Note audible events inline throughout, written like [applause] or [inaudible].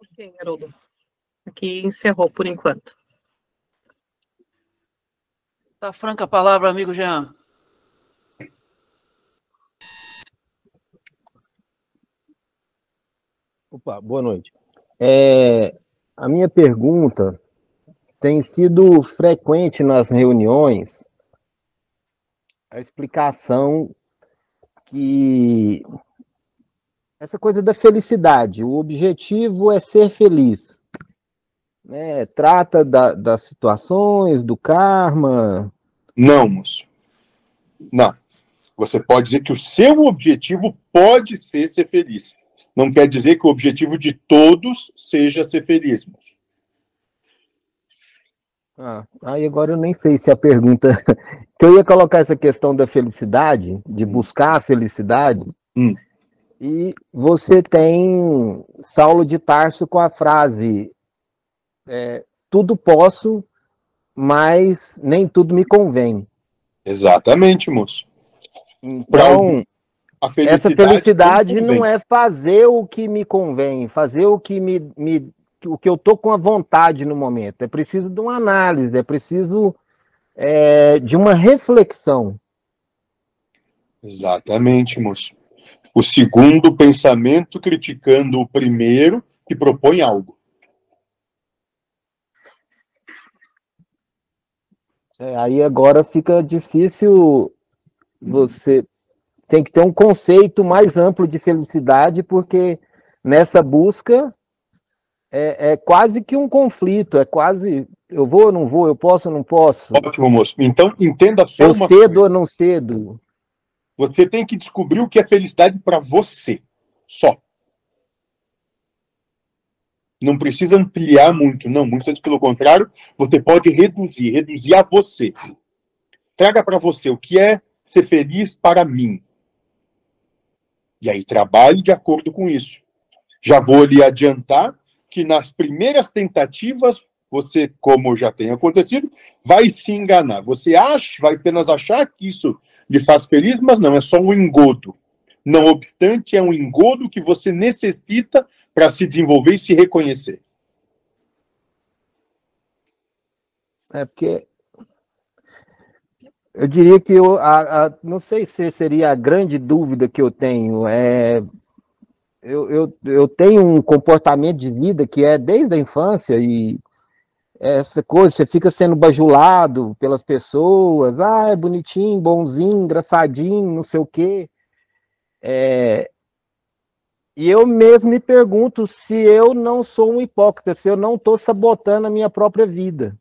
Ok, Haroldo. Aqui encerrou por enquanto. Tá franca a palavra, amigo Jean. Opa, boa noite. É, a minha pergunta tem sido frequente nas reuniões a explicação que essa coisa da felicidade, o objetivo é ser feliz. Né? Trata da, das situações, do karma. Não, moço. Não. Você pode dizer que o seu objetivo pode ser ser feliz. Não quer dizer que o objetivo de todos seja ser feliz, moço. Ah, aí agora eu nem sei se a pergunta. [laughs] que eu ia colocar essa questão da felicidade, de buscar a felicidade. Hum. E você tem Saulo de Tarso com a frase: é, tudo posso, mas nem tudo me convém. Exatamente, moço. Então, felicidade essa felicidade não é fazer o que me convém, fazer o que me, me o que eu tô com a vontade no momento. É preciso de uma análise, é preciso é, de uma reflexão. Exatamente, moço. O segundo pensamento criticando o primeiro que propõe algo. É, aí agora fica difícil você tem que ter um conceito mais amplo de felicidade, porque nessa busca é, é, quase que um conflito, é quase eu vou ou não vou, eu posso ou não posso. Ótimo, moço. Então entenda só eu cedo coisa. ou não cedo. Você tem que descobrir o que é felicidade para você, só. Não precisa ampliar muito, não. Muito antes pelo contrário, você pode reduzir, reduzir a você. Traga para você o que é ser feliz para mim. E aí trabalhe de acordo com isso. Já vou lhe adiantar que nas primeiras tentativas, você, como já tem acontecido, vai se enganar. Você acha, vai apenas achar que isso lhe faz feliz, mas não, é só um engodo. Não obstante, é um engodo que você necessita para se desenvolver e se reconhecer. É porque eu diria que eu, a, a, não sei se seria a grande dúvida que eu tenho. É, eu, eu, eu tenho um comportamento de vida que é desde a infância e essa coisa, você fica sendo bajulado pelas pessoas, ah, é bonitinho, bonzinho, engraçadinho, não sei o quê. É, e eu mesmo me pergunto se eu não sou um hipócrita, se eu não estou sabotando a minha própria vida.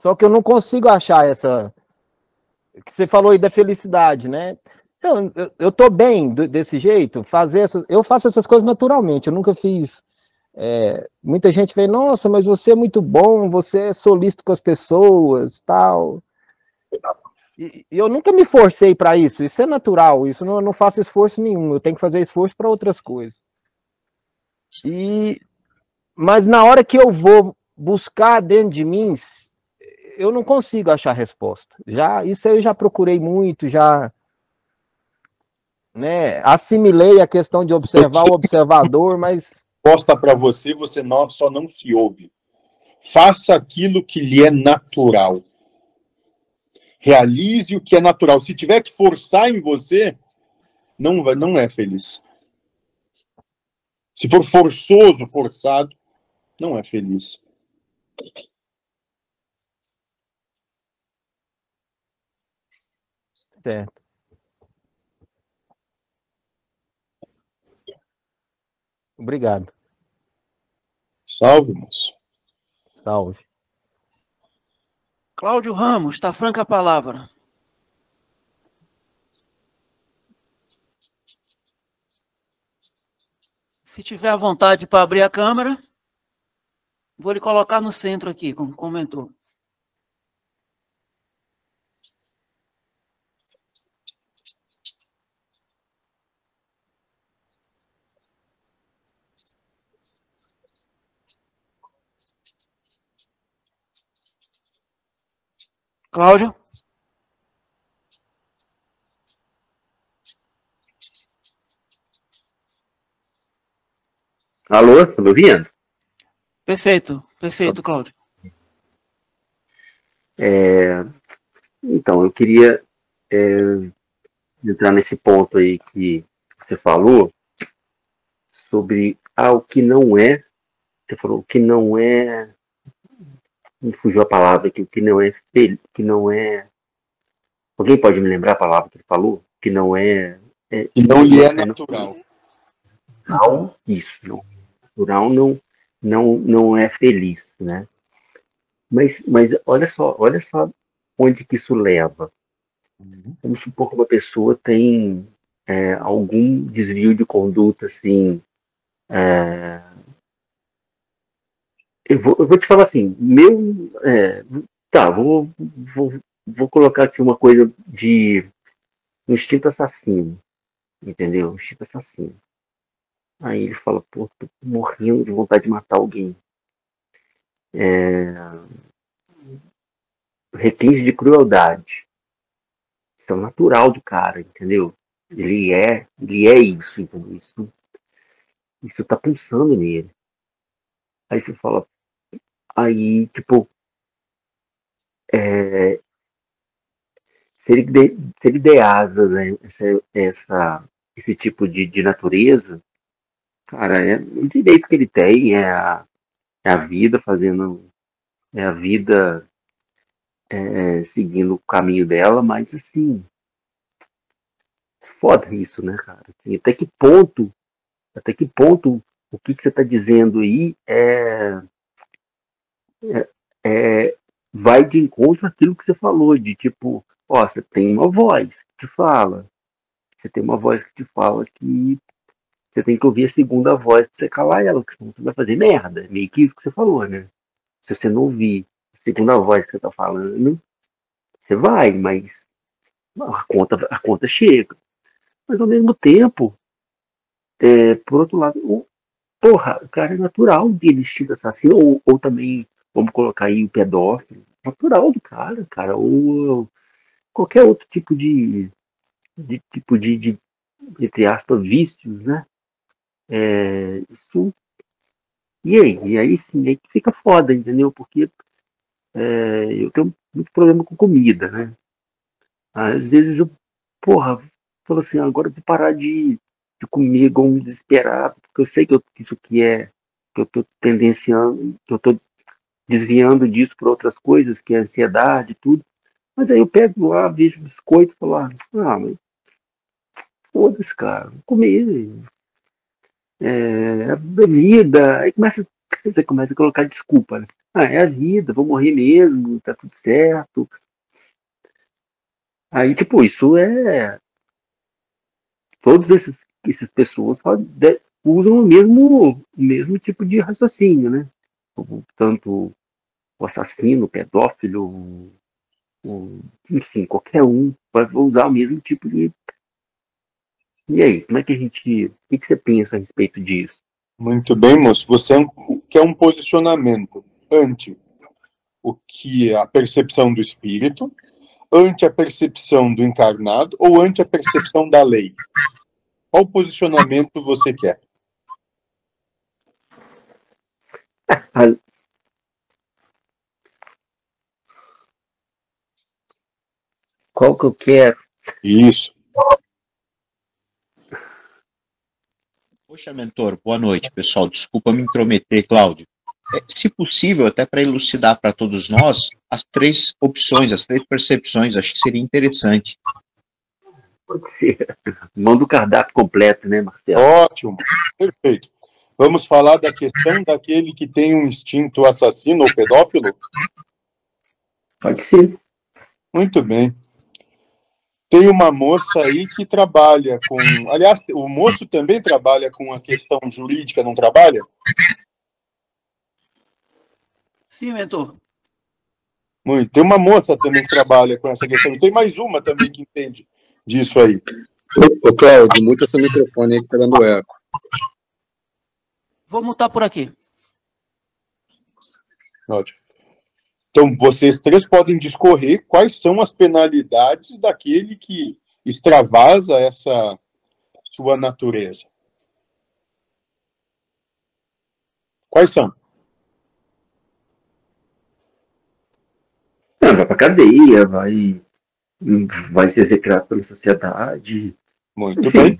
Só que eu não consigo achar essa. que você falou aí da felicidade, né? Eu, eu, eu tô bem desse jeito, fazer essas, eu faço essas coisas naturalmente, eu nunca fiz. É, muita gente vê, nossa, mas você é muito bom, você é solícito com as pessoas, tal. E, eu nunca me forcei para isso, isso é natural, isso não, não faço esforço nenhum, eu tenho que fazer esforço para outras coisas. E, mas na hora que eu vou buscar dentro de mim, eu não consigo achar resposta. Já isso eu já procurei muito, já né, assimilei a questão de observar o observador, mas. Posta para você, você não, só não se ouve. Faça aquilo que lhe é natural. Realize o que é natural. Se tiver que forçar em você, não, não é feliz. Se for forçoso, forçado, não é feliz. Certo. Obrigado. Salve, moço. Salve. Cláudio Ramos, está franca a palavra. Se tiver a vontade para abrir a câmera, vou lhe colocar no centro aqui, como comentou. Cláudio? Alô, tá estou ouvindo? Perfeito, perfeito, tá. Cláudio. É, então, eu queria é, entrar nesse ponto aí que você falou sobre ah, o que não é. Você falou o que não é me fugiu a palavra o que não é fel- que não é. Alguém pode me lembrar a palavra que ele falou? Que não é. é E não lhe é não- natural. natural, isso, não, natural não, não, não é feliz, né? Mas, mas olha só, olha só onde que isso leva. Vamos supor que uma pessoa tem é, algum desvio de conduta, assim, é, eu, vou, eu vou te falar assim, meu, é, tá, vou, vou, vou colocar aqui uma coisa de instinto assassino, entendeu? Instinto assassino. Aí ele fala, pô, tô morrendo de vontade de matar alguém. É... Requinte de crueldade. Isso é o natural do cara, entendeu? Ele é, ele é isso, entendeu? Isso, isso tá pensando nele. Aí você fala, aí, tipo, é, se ele, de, se ele der asas, né, essa, essa, esse tipo de, de natureza, Cara, é o direito que ele tem, é a, é a vida fazendo, é a vida é, seguindo o caminho dela, mas assim, foda isso, né, cara? Assim, até que ponto, até que ponto o que, que você está dizendo aí é, é, é- vai de encontro àquilo que você falou, de tipo, ó, você tem uma voz que te fala, você tem uma voz que te fala que você tem que ouvir a segunda voz pra você calar ela, porque senão você vai fazer merda. É Meio que isso que você falou, né? Se você não ouvir a segunda voz que você tá falando, você vai, mas a conta, a conta chega. Mas ao mesmo tempo, é, por outro lado, o, porra, o cara é natural dele instinto assassino, ou, ou também, vamos colocar aí o pedófilo, natural do cara, cara, ou qualquer outro tipo de, de tipo de, de, entre aspas, vícios, né? É, isso. E aí? E aí sim, aí que fica foda, entendeu? Porque é, eu tenho muito problema com comida, né? Às vezes eu, porra, falo assim, agora eu vou parar de, de comer igual um desesperado, porque eu sei que, eu, que isso aqui é, que eu tô tendenciando, que eu tô desviando disso para outras coisas, que é ansiedade tudo. Mas aí eu pego lá, vejo biscoito e falo, ah, ah, mas foda-se, cara, vou comer. É, a bebida, aí começa, você começa a colocar desculpa, né? Ah, é a vida, vou morrer mesmo, tá tudo certo. Aí, tipo, isso é. Todos esses, essas pessoas usam o mesmo, o mesmo tipo de raciocínio, né? Tanto o assassino, o pedófilo, o- enfim, qualquer um vai usar o mesmo tipo de. E aí, como é que a gente. O que, que você pensa a respeito disso? Muito bem, moço. Você é quer um posicionamento ante o que é a percepção do espírito, ante a percepção do encarnado ou ante a percepção da lei? Qual posicionamento você quer? Ah, [laughs] Qual que eu quero? Isso. Poxa, mentor, boa noite, pessoal. Desculpa me intrometer, Cláudio. É, se possível, até para elucidar para todos nós as três opções, as três percepções, acho que seria interessante. Pode ser. Manda o cardápio completo, né, Marcelo? Ótimo. Perfeito. Vamos falar da questão daquele que tem um instinto assassino ou pedófilo? Pode ser. Muito bem. Tem uma moça aí que trabalha com. Aliás, o moço também trabalha com a questão jurídica, não trabalha? Sim, mentor. Muito. Tem uma moça também que trabalha com essa questão. Tem mais uma também que entende disso aí. Ô, ô Cláudio, muta seu microfone aí que tá dando eco. Vou mutar por aqui. Ótimo. Então, vocês três podem discorrer quais são as penalidades daquele que extravasa essa sua natureza. Quais são? Não, vai pra cadeia, vai, vai ser execrado pela sociedade. Muito bem.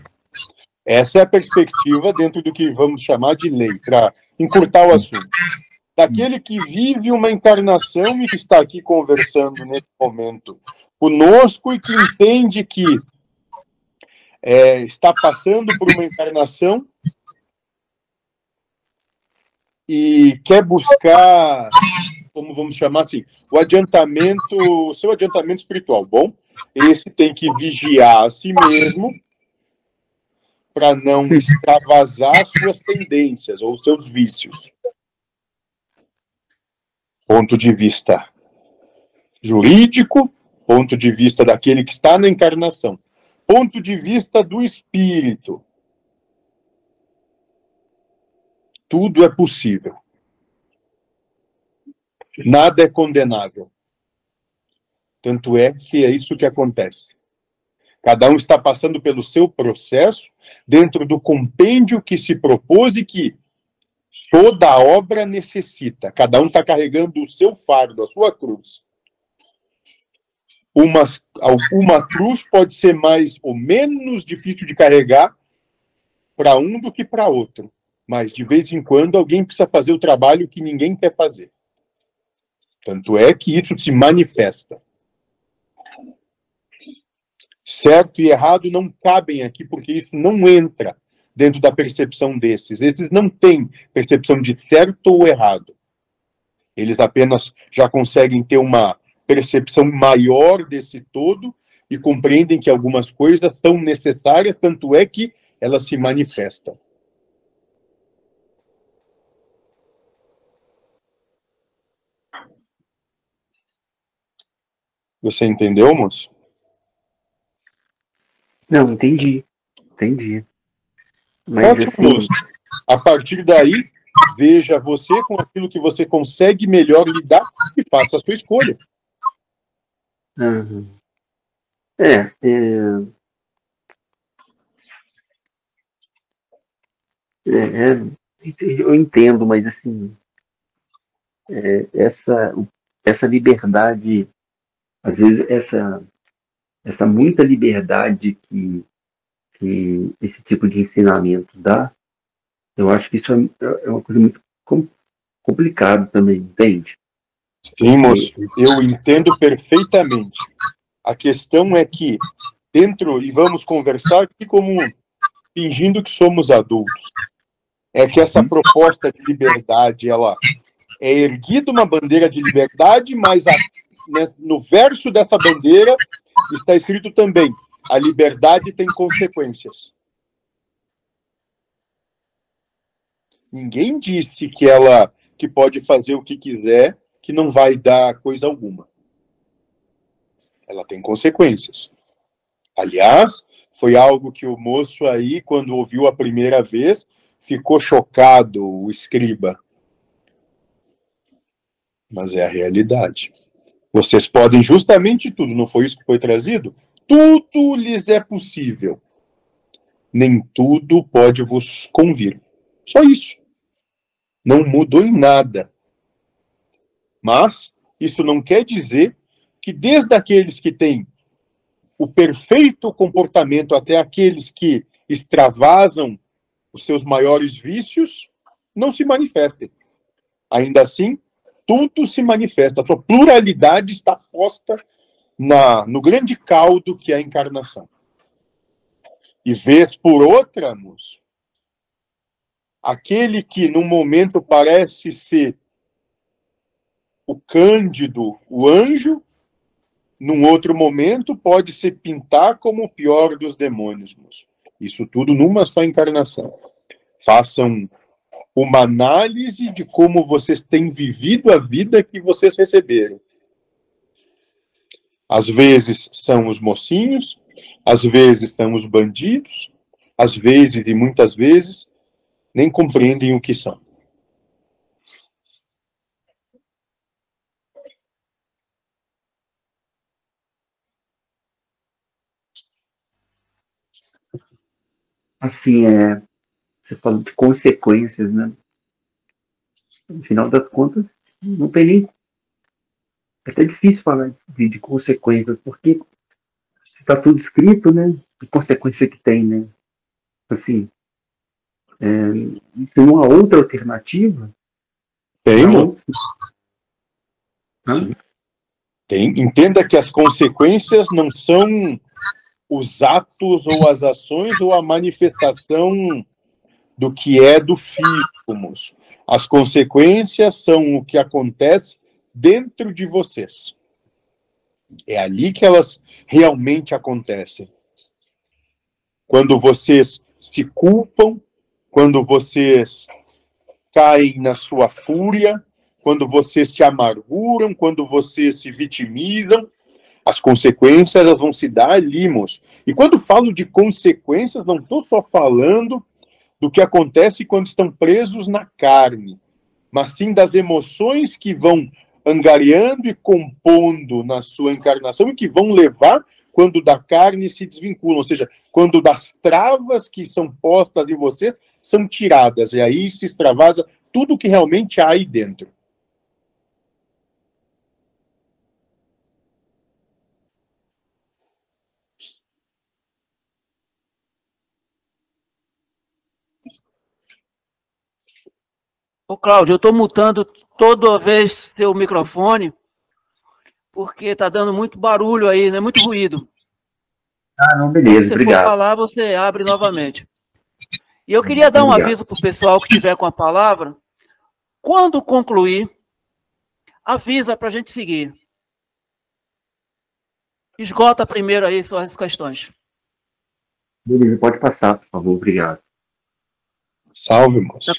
Essa é a perspectiva dentro do que vamos chamar de lei, para encurtar o assunto. Daquele que vive uma encarnação e que está aqui conversando nesse momento conosco e que entende que é, está passando por uma encarnação e quer buscar, como vamos chamar assim, o adiantamento, o seu adiantamento espiritual. Bom, esse tem que vigiar a si mesmo para não extravasar suas tendências ou seus vícios. Ponto de vista jurídico, ponto de vista daquele que está na encarnação, ponto de vista do espírito. Tudo é possível. Nada é condenável. Tanto é que é isso que acontece. Cada um está passando pelo seu processo dentro do compêndio que se propôs e que toda obra necessita. Cada um está carregando o seu fardo, a sua cruz. Uma, uma cruz pode ser mais ou menos difícil de carregar para um do que para outro. Mas de vez em quando alguém precisa fazer o trabalho que ninguém quer fazer. Tanto é que isso se manifesta. Certo e errado não cabem aqui, porque isso não entra dentro da percepção desses. Esses não têm percepção de certo ou errado. Eles apenas já conseguem ter uma percepção maior desse todo e compreendem que algumas coisas são necessárias, tanto é que elas se manifestam. Você entendeu, moço? Não, entendi. Entendi. Mas Ótimo, assim, moço. A partir daí, veja você com aquilo que você consegue melhor lidar e faça a sua escolha. aham. É, é, é, é, eu entendo, mas assim, é, essa, essa liberdade, às vezes essa, essa muita liberdade que, que esse tipo de ensinamento dá, eu acho que isso é, é uma coisa muito com- complicada também, entende? Sim, moço, eu entendo perfeitamente. A questão é que, dentro, e vamos conversar aqui como fingindo que somos adultos, é que essa proposta de liberdade, ela é erguida uma bandeira de liberdade, mas a- no verso dessa bandeira está escrito também: a liberdade tem consequências. Ninguém disse que ela que pode fazer o que quiser, que não vai dar coisa alguma. Ela tem consequências. Aliás, foi algo que o moço aí, quando ouviu a primeira vez, ficou chocado, o escriba. Mas é a realidade. Vocês podem justamente tudo, não foi isso que foi trazido? Tudo lhes é possível. Nem tudo pode vos convir. Só isso. Não mudou em nada. Mas isso não quer dizer que desde aqueles que têm o perfeito comportamento até aqueles que extravasam os seus maiores vícios, não se manifestem. Ainda assim, tudo se manifesta. A sua pluralidade está posta na, no grande caldo que é a encarnação. E vez por outra, moço, aquele que num momento parece ser o cândido, o anjo, num outro momento pode se pintar como o pior dos demônios, moço. Isso tudo numa só encarnação. Façam uma análise de como vocês têm vivido a vida que vocês receberam. Às vezes são os mocinhos, às vezes são os bandidos, às vezes e muitas vezes nem compreendem o que são. Assim, é, você falou de consequências, né? no final das contas, não tem nem. É até difícil falar de, de consequências, porque está tudo escrito, né? Que consequência que tem, né? Assim, é, não há outra alternativa. Tem. Tem. Entenda que as consequências não são os atos ou as ações ou a manifestação do que é do físico, moço. As consequências são o que acontece dentro de vocês. É ali que elas realmente acontecem. Quando vocês se culpam, quando vocês caem na sua fúria, quando vocês se amarguram, quando vocês se vitimizam, as consequências elas vão se dar ali, moço. E quando falo de consequências, não estou só falando do que acontece quando estão presos na carne, mas sim das emoções que vão angariando e compondo na sua encarnação e que vão levar quando da carne se desvinculam, ou seja, quando das travas que são postas em você são tiradas, e aí se extravasa tudo que realmente há aí dentro. Ô, Cláudio, eu estou mutando toda vez seu microfone, porque está dando muito barulho aí, né? Muito ruído. Ah, não, beleza, Se você obrigado. for falar, você abre novamente. E eu queria dar um Obrigado. aviso para o pessoal que tiver com a palavra. Quando concluir, avisa para a gente seguir. Esgota primeiro aí suas questões. Beleza, pode passar, por favor, obrigado. Salve, moço.